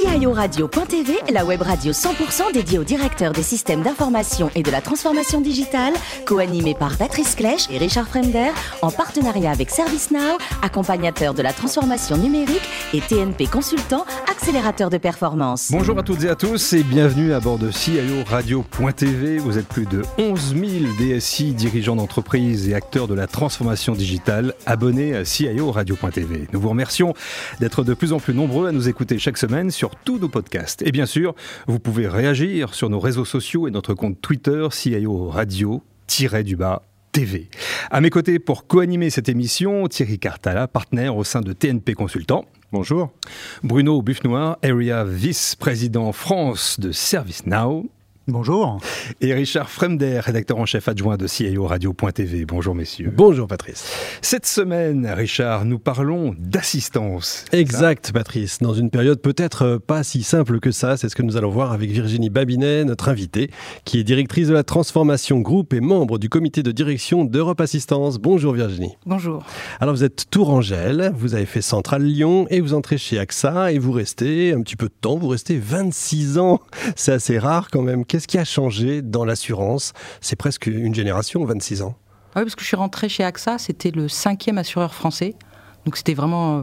CIO Radio.tv, la web radio 100% dédiée aux directeurs des systèmes d'information et de la transformation digitale, co-animée par Patrice Clèche et Richard Fremder, en partenariat avec ServiceNow, accompagnateur de la transformation numérique et TNP Consultant, accélérateur de performance. Bonjour à toutes et à tous et bienvenue à bord de CIO Radio.tv. Vous êtes plus de 11 000 DSI, dirigeants d'entreprise et acteurs de la transformation digitale, abonnés à CIO Radio.tv. Nous vous remercions d'être de plus en plus nombreux à nous écouter chaque semaine sur tous nos podcasts. Et bien sûr, vous pouvez réagir sur nos réseaux sociaux et notre compte Twitter CIO Radio-du-bas TV. À mes côtés pour co-animer cette émission, Thierry Cartala, partenaire au sein de TNP Consultant. Bonjour. Bruno Buffnoir, Area Vice-président France de ServiceNow. Bonjour. Et Richard Fremder, rédacteur en chef adjoint de CIO Radio.tv. Bonjour messieurs. Bonjour Patrice. Cette semaine, Richard, nous parlons d'assistance. Exact Patrice, dans une période peut-être pas si simple que ça, c'est ce que nous allons voir avec Virginie Babinet, notre invitée, qui est directrice de la transformation groupe et membre du comité de direction d'Europe Assistance. Bonjour Virginie. Bonjour. Alors vous êtes Tourangelle, vous avez fait Centrale Lyon et vous entrez chez AXA et vous restez un petit peu de temps, vous restez 26 ans. C'est assez rare quand même. Qu'est-ce qui a changé dans l'assurance? C'est presque une génération, 26 ans. Ah oui, parce que je suis rentré chez AXA, c'était le cinquième assureur français. Donc c'était vraiment. euh,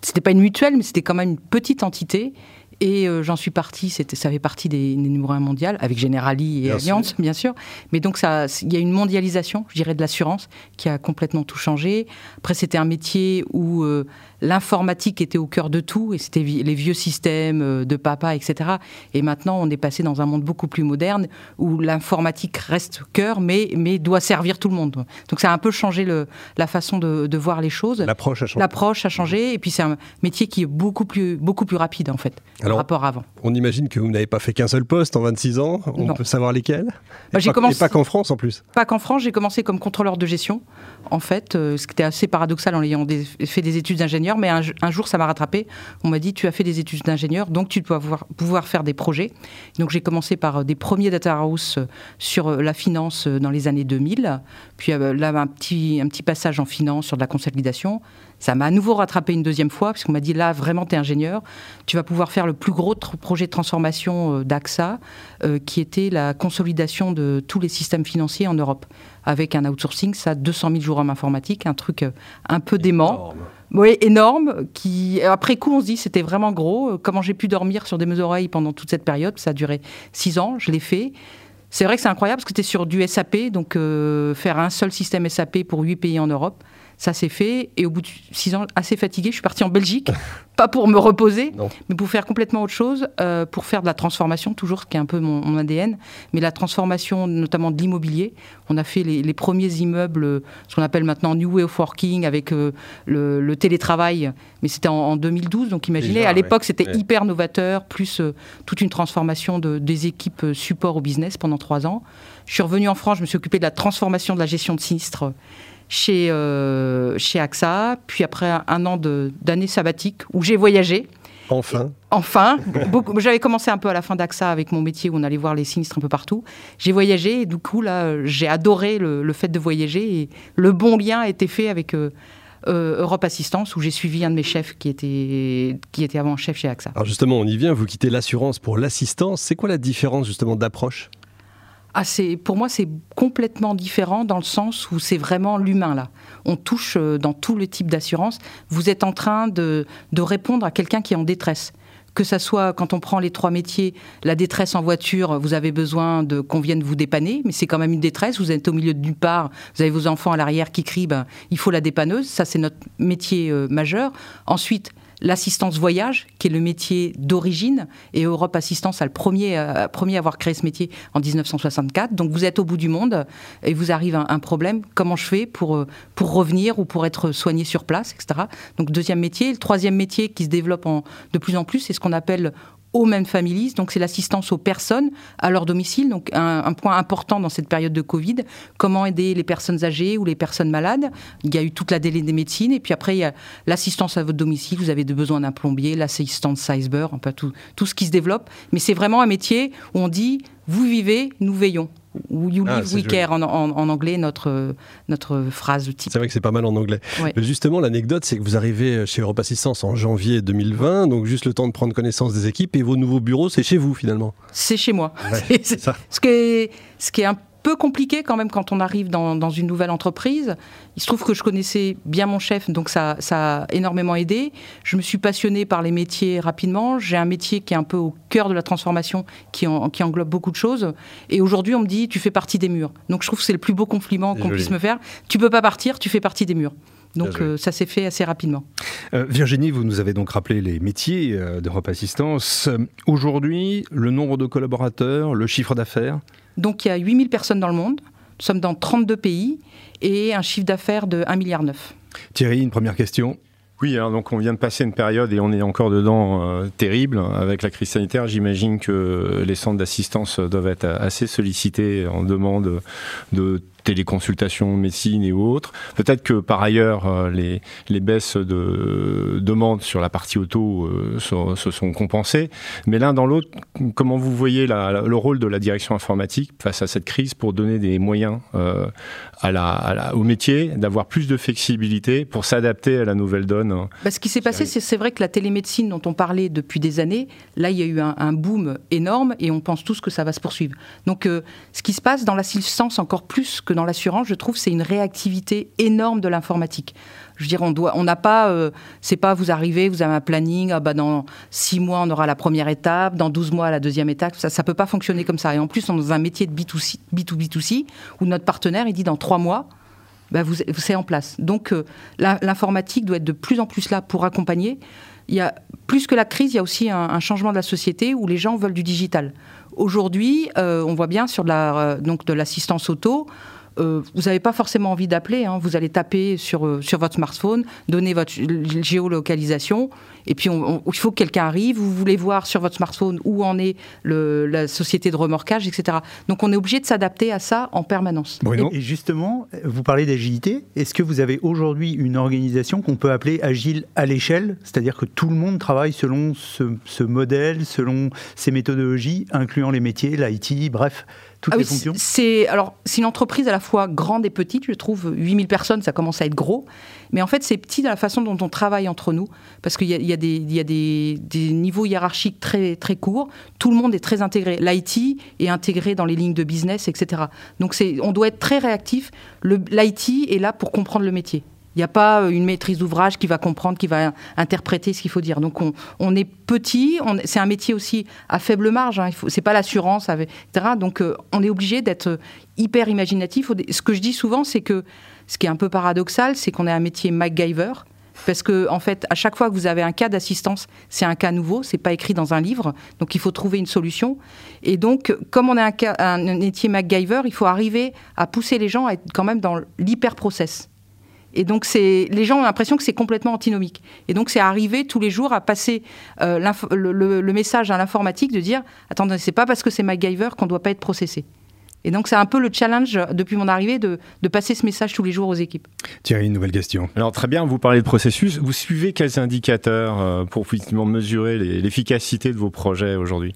C'était pas une mutuelle, mais c'était quand même une petite entité. Et euh, j'en suis parti, c'était, ça fait partie des, des numéros 1 mondial, avec Generali et Bien Allianz, bien sûr. Mais donc, il y a une mondialisation, je dirais, de l'assurance qui a complètement tout changé. Après, c'était un métier où euh, l'informatique était au cœur de tout, et c'était les vieux systèmes euh, de papa, etc. Et maintenant, on est passé dans un monde beaucoup plus moderne, où l'informatique reste cœur, mais, mais doit servir tout le monde. Donc, ça a un peu changé le, la façon de, de voir les choses. L'approche a changé. L'approche a changé, et puis c'est un métier qui est beaucoup plus, beaucoup plus rapide, en fait, Alors, rapport avant. On imagine que vous n'avez pas fait qu'un seul poste en 26 ans. On Non. peut savoir lesquels Bah, et, pas, commencé- et pas qu'en France en plus. Pas qu'en France, j'ai commencé comme contrôleur de gestion, en fait, euh, ce qui était assez paradoxal en ayant des- fait des études d'ingénieur, mais un, un jour ça m'a rattrapé. On m'a dit tu as fait des études d'ingénieur, donc tu dois pouvoir, pouvoir faire des projets. Donc j'ai commencé par euh, des premiers data house euh, sur la finance dans les années 2000, puis là un petit, un petit passage en finance sur de la consolidation. Ça m'a à nouveau rattrapé une deuxième fois, parce qu'on m'a dit là, vraiment, tu es ingénieur, tu vas pouvoir faire le plus gros projet de transformation euh, d'AXA, euh, qui était la consolidation de tous les systèmes financiers en Europe, avec un outsourcing, ça, 200 000 jours hommes informatiques, un truc euh, un peu dément. Oui, énorme. Qui après coup, on se dit c'était vraiment gros. Comment j'ai pu dormir sur des mes oreilles pendant toute cette période? Ça a duré six ans. Je l'ai fait. C'est vrai que c'est incroyable parce que c'était sur du SAP, donc euh, faire un seul système SAP pour huit pays en Europe, ça s'est fait. Et au bout de six ans, assez fatigué, je suis parti en Belgique, pas pour me reposer, Non. mais pour faire complètement autre chose, euh, pour faire de la transformation, toujours ce qui est un peu mon, mon ADN, mais la transformation notamment de l'immobilier. On a fait les, les premiers immeubles, euh, ce qu'on appelle maintenant New Way of Working, avec euh, le, le télétravail, mais c'était en, en 2012, donc imaginez, Déjà, à l'époque c'était ouais. hyper novateur, plus euh, toute une transformation de, des équipes support au business pendant trois ans. Je suis revenu en France, je me suis occupé de la transformation de la gestion de sinistres chez, euh, chez AXA, puis après un, an d'année sabbatique où j'ai voyagé. Enfin. Enfin, j'avais commencé un peu à la fin d'AXA avec mon métier où on allait voir les sinistres un peu partout. J'ai voyagé et du coup, là, j'ai adoré le, le fait de voyager et le bon lien a été fait avec euh, euh, Europe Assistance où j'ai suivi un de mes chefs qui était, qui était avant chef chez AXA. Alors justement, on y vient. Vous quittez l'assurance pour l'assistance. C'est quoi la différence justement d'approche? Ah, pour moi, c'est complètement différent dans le sens où c'est vraiment l'humain là. On touche euh, dans tous les types d'assurance. Vous êtes en train de, de répondre à quelqu'un qui est en détresse. Que ça soit quand on prend les trois métiers, la détresse en voiture, vous avez besoin de qu'on vienne vous dépanner, mais c'est quand même une détresse. Vous êtes au milieu d'une part, vous avez vos enfants à l'arrière qui crient, ben, il faut la dépanneuse. Ça, c'est notre métier euh, majeur. Ensuite, l'assistance voyage, qui est le métier d'origine, et Europe Assistance a le premier, euh, à avoir créé ce métier en 1964. Donc vous êtes au bout du monde et vous arrive un, un problème. Comment je fais pour, euh, revenir ou pour être soigné sur place, etc. Donc deuxième métier. Le troisième métier qui se développe de plus en plus, c'est ce qu'on appelle aux mêmes families, donc c'est l'assistance aux personnes à leur domicile, donc un, point important dans cette période de Covid, comment aider les personnes âgées ou les personnes malades? Il y a eu toute la délai des médecines, et puis après il y a l'assistance à votre domicile, vous avez besoin d'un plombier, l'assistance cyber, un peu tout, tout ce qui se développe, mais c'est vraiment un métier où on dit, vous vivez, nous veillons. Ou You ah, Live, We Care en, anglais, notre, notre phrase type. C'est vrai que c'est pas mal en anglais. Justement, l'anecdote, c'est que vous arrivez chez Europe Assistance en janvier 2020, donc juste le temps de prendre connaissance des équipes, et vos nouveaux bureaux, c'est chez vous finalement C'est chez moi. ce, qui est, ce qui est un peu compliqué quand même quand on arrive dans, une nouvelle entreprise. Il se trouve que je connaissais bien mon chef, donc ça, ça a énormément aidé. Je me suis passionnée par les métiers rapidement. J'ai un métier qui est un peu au cœur de la transformation, qui, qui englobe beaucoup de choses. Et aujourd'hui, on me dit, tu fais partie des murs. Donc je trouve que c'est le plus beau compliment qu'on puisse me faire. Tu peux pas partir, tu fais partie des murs. Donc euh, ça s'est fait assez rapidement. Euh, Virginie, vous nous avez donc rappelé les métiers euh, d'Europe Assistance. Aujourd'hui, le nombre de collaborateurs, le chiffre d'affaires donc il y a 8000 personnes dans le monde, nous sommes dans 32 pays et un chiffre d'affaires de 1,9 milliard. Thierry, une première question. Oui, alors donc on vient de passer une période et on est encore dedans euh, terrible avec la crise sanitaire. J'imagine que les centres d'assistance doivent être assez sollicités en demande de téléconsultation, médecine et autres. Peut-être que par ailleurs, euh, les, les baisses de demande sur la partie auto euh, se, sont compensées. Mais l'un dans l'autre, comment vous voyez le rôle de la direction informatique face à cette crise pour donner des moyens euh, à la, au métier, d'avoir plus de flexibilité pour s'adapter à la nouvelle donne bah, Ce qui s'est passé, c'est vrai que la télémédecine dont on parlait depuis des années, là, il y a eu un, boom énorme et on pense tous que ça va se poursuivve. Donc, ce qui se passe dans l'assistance encore plus dans l'assurance, je trouve, c'est une réactivité énorme de l'informatique. Je veux dire, on doit, on n'a pas, euh, c'est pas vous arrivez, vous avez un planning, ah bah dans six mois on aura la première étape, dans 12 mois la deuxième étape. Ça, ça peut pas fonctionner comme ça. Et en plus, on est dans un métier de B2C, B2B2C où notre partenaire il dit dans trois mois, bah vous, c'est en place. Donc euh, l'informatique doit être de plus en plus là pour accompagner. Il y a plus que la crise, il y a aussi un, changement de la société où les gens veulent du digital. Aujourd'hui, euh, on voit bien sur donc de l'assistance auto, euh, vous n'avez pas forcément envie d'appeler. Hein. Vous allez taper sur, euh, sur votre smartphone, donner votre géolocalisation, et puis il faut que quelqu'un arrive. Vous voulez voir sur votre smartphone où en est le, la société de remorquage, etc. Donc on est obligé de s'adapter à ça en permanence. Et, justement, vous parlez d'agilité. Est-ce que vous avez aujourd'hui une organisation qu'on peut appeler agile à l'échelle? C'est-à-dire que tout le monde travaille selon ce, ce modèle, selon ces méthodologies, incluant les métiers, l'IT, bref ah oui, C'est alors c'est une entreprise à la fois grande et petite. Je trouve 8000 personnes, ça commence à être gros, mais en fait c'est petit dans la façon dont on travaille entre nous, parce qu'il y a, il y a, des, il y a des, des, niveaux hiérarchiques très très courts. Tout le monde est très intégré. L'IT est intégré dans les lignes de business, etc. Donc c'est on doit être très réactif. L'IT est là pour comprendre le métier. Il n'y a pas euh, une maîtrise d'ouvrage qui va comprendre, qui va interpréter ce qu'il faut dire. Donc on, est petit, c'est un métier aussi à faible marge, hein, c'est pas l'assurance, etc. Donc euh, on est obligé d'être hyper imaginatif. Ce que je dis souvent, c'est que ce qui est un peu paradoxal, c'est qu'on est un métier MacGyver. Parce que, en fait, à chaque fois que vous avez un cas d'assistance, c'est un cas nouveau, c'est pas écrit dans un livre, donc il faut trouver une solution. Et donc, comme on est un, un métier MacGyver, il faut arriver à pousser les gens à être quand même dans l'hyper-process. Et donc, les gens ont l'impression que c'est complètement antinomique. Et donc, c'est arriver tous les jours à passer euh, le, message à l'informatique de dire attendez, c'est pas parce que c'est MacGyver qu'on ne doit pas être processé. Et donc, c'est un peu le challenge depuis mon arrivée de, passer ce message tous les jours aux équipes. Thierry, une nouvelle question. Alors, très bien, vous parlez de processus. Vous suivez quels indicateurs euh, pour finalement mesurer l'efficacité de vos projets aujourd'hui?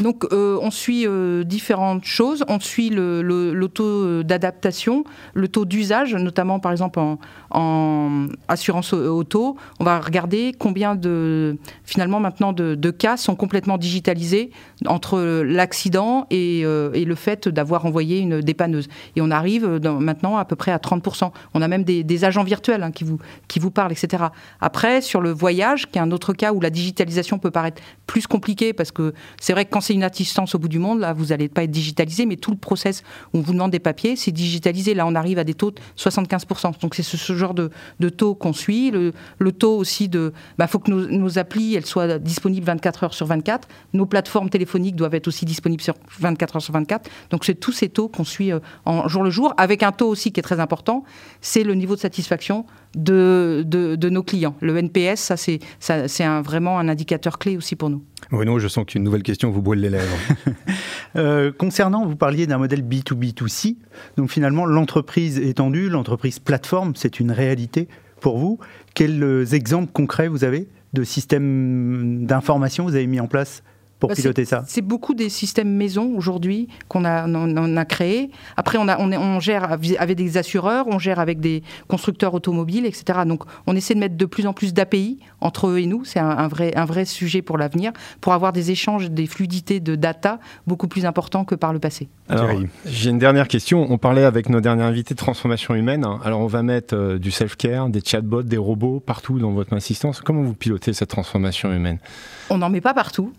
Donc, euh, on suit euh, différentes choses. On suit le, le, taux d'adaptation, le taux d'usage, notamment par exemple en, en, assurance auto. On va regarder combien de, finalement, maintenant, de, de cas sont complètement digitalisés entre l'accident et, et le fait d'avoir envoyer une dépanneuse. Et on arrive maintenant à peu près à 30%. On a même des, agents virtuels hein, qui, vous, qui vous parlent, etc. Après, sur le voyage, qui est un autre cas où la digitalisation peut paraître plus compliquée, parce que c'est vrai que quand c'est une assistance au bout du monde, là, vous n'allez pas être digitalisé, mais tout le process où on vous demande des papiers, c'est digitalisé. Là, on arrive à des taux de 75%. Donc c'est ce, genre de, taux qu'on suit. Le, taux aussi de... Il bah, faut que nos, nos, applis, elles soient disponibles 24 heures sur 24. Nos plateformes téléphoniques doivent être aussi disponibles sur 24 heures sur 24. Donc c'est tout ces taux qu'on suit euh, en jour le jour, avec un taux aussi qui est très important, c'est le niveau de satisfaction de, de, nos clients. Le NPS, ça c'est, c'est un, vraiment un indicateur clé aussi pour nous. Bruno, je sens qu'une nouvelle question vous brûle les lèvres. Euh, concernant, vous parliez d'un modèle B2B2C, donc finalement l'entreprise étendue, l'entreprise plateforme, c'est une réalité pour vous. Quels exemples concrets vous avez de systèmes d'information vous avez mis en place pour Bah, piloter ça C'est beaucoup des systèmes maison aujourd'hui qu'on a, on, on a créés. Après, on, a, on, est- on gère avec des assureurs, on gère avec des constructeurs automobiles, etc. Donc, on essaie de mettre de plus en plus d'API entre eux et nous. C'est un, un vrai, un vrai sujet pour l'avenir, pour avoir des échanges, des fluidités de data beaucoup plus importants que par le passé. Alors, j'ai une dernière question. On parlait avec nos derniers invités de transformation humaine. Alors, on va mettre euh, du self-care, des chatbots, des robots partout dans votre assistance. Comment vous pilotez cette transformation humaine? On n'en met pas partout.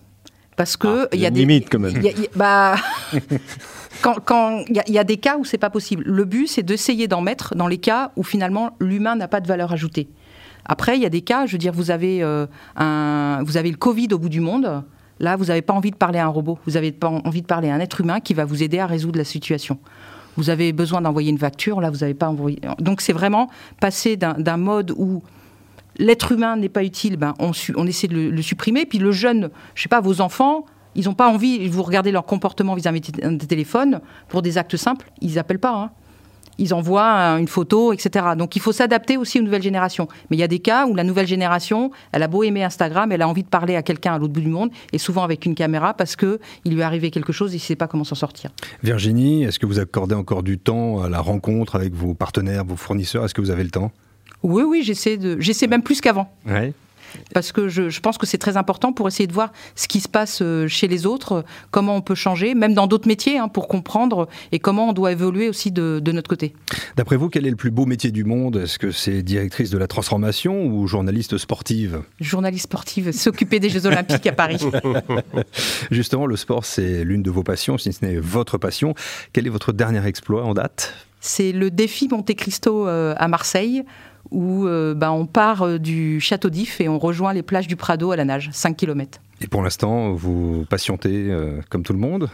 Parce que Ah, il y a des limite, quand même. y a- y a- bah, quand il y, a- il y a des cas où c'est pas possible. Le but c'est d'essayer d'en mettre dans les cas où finalement l'humain n'a pas de valeur ajoutée. Après il y a des cas, je veux dire, vous avez euh, un, vous avez le Covid au bout du monde. Là, vous n'avez pas envie de parler à un robot. Vous avez pas envie de parler à un être humain qui va vous aider à résoudre la situation. Vous avez besoin d'envoyer une facture. Là, vous n'avez pas envoyé. Donc c'est vraiment passer d'un mode où l'être humain n'est pas utile, ben, on, essaie de le, supprimer. Puis le jeune, je sais pas, vos enfants, ils n'ont pas envie, vous regardez leur comportement vis-à-vis des téléphones, pour des actes simples, ils n'appellent pas. hein. Ils envoient un- une photo, etc. Donc il faut s'adapter aussi aux nouvelles générations. Mais il y a des cas où la nouvelle génération, elle a beau aimer Instagram, elle a envie de parler à quelqu'un à l'autre bout du monde, et souvent avec une caméra, parce que il lui est arrivé quelque chose et il ne sait pas comment s'en sortir. Virginie, est-ce que vous accordez encore du temps à la rencontre avec vos partenaires, vos fournisseurs? Est-ce que vous avez le temps? Oui, oui, j'essaie de, j'essaie même plus qu'avant. Ouais. parce que je, je pense que c'est très important pour essayer de voir ce qui se passe euh, chez les autres, comment on peut changer, même dans d'autres métiers, hein, pour comprendre et comment on doit évoluer aussi de, de notre côté. D'après vous, quel est le plus beau métier du monde? Est-ce que c'est directrice de la transformation ou journaliste sportive? Journaliste sportive, s'occuper des Jeux Olympiques à Paris. Justement, le sport, c'est l'une de vos passions, si ce n'est votre passion. Quel est votre dernier exploit en date? C'est le défi Monte Cristo euh, à Marseille, où euh, ben, on part euh, du Château d'If et on rejoint les plages du Prado à la nage, 5 km. Et pour l'instant, vous patientez euh, comme tout le monde?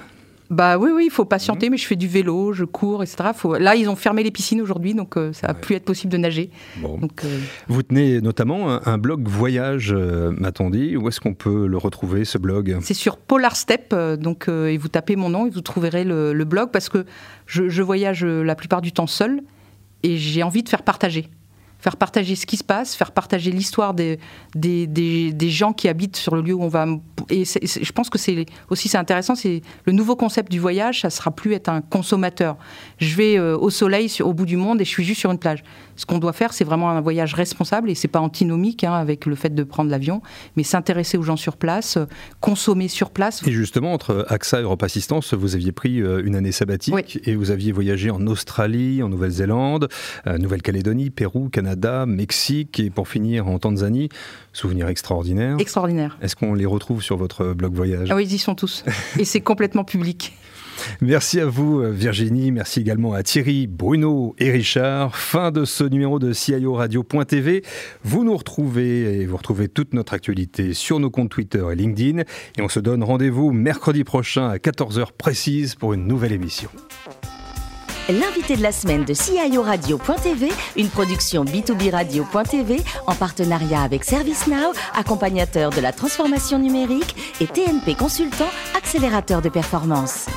Bah oui, oui, il faut patienter, mais je fais du vélo, je cours, etc. Faut... Là, ils ont fermé les piscines aujourd'hui, donc euh, ça va plus être possible de nager. Bon. Donc, euh, Vous tenez notamment un, un blog voyage, euh, m'a-t-on dit. Où est-ce qu'on peut le retrouver, ce blog? C'est sur Polar Step, donc et vous tapez mon nom et vous trouverez le, le blog parce que je, je voyage la plupart du temps seul et j'ai envie de faire partager. Faire partager ce qui se passe, faire partager l'histoire des, gens qui habitent sur le lieu où on va. Et je pense que c'est aussi c'est intéressant, c'est le nouveau concept du voyage, ça sera plus être un consommateur. Je vais euh, au soleil au bout du monde et je suis juste sur une plage. Ce qu'on doit faire, c'est vraiment un voyage responsable et c'est pas antinomique hein, avec le fait de prendre l'avion, mais s'intéresser aux gens sur place, euh, consommer sur place. Et justement, entre AXA et Europe Assistance, vous aviez pris euh, une année sabbatique Oui. et vous aviez voyagé en Australie, en Nouvelle-Zélande, euh, Nouvelle-Calédonie, Pérou, Canada, Mexique et pour finir en Tanzanie. Souvenir extraordinaire. Extraordinaire. Est-ce qu'on les retrouve sur votre blog voyage? Ah oui, ils y sont tous. Et c'est complètement public. Merci à vous Virginie, merci également à Thierry, Bruno et Richard. Fin de ce numéro de CIO Radio.tv. Vous nous retrouvez et vous retrouvez toute notre actualité sur nos comptes Twitter et LinkedIn. Et on se donne rendez-vous mercredi prochain à 14h précise pour une nouvelle émission. L'invité de la semaine de CIO Radio.tv, une production B2B Radio.tv en partenariat avec ServiceNow, accompagnateur de la transformation numérique et TNP Consultant, accélérateur de performance.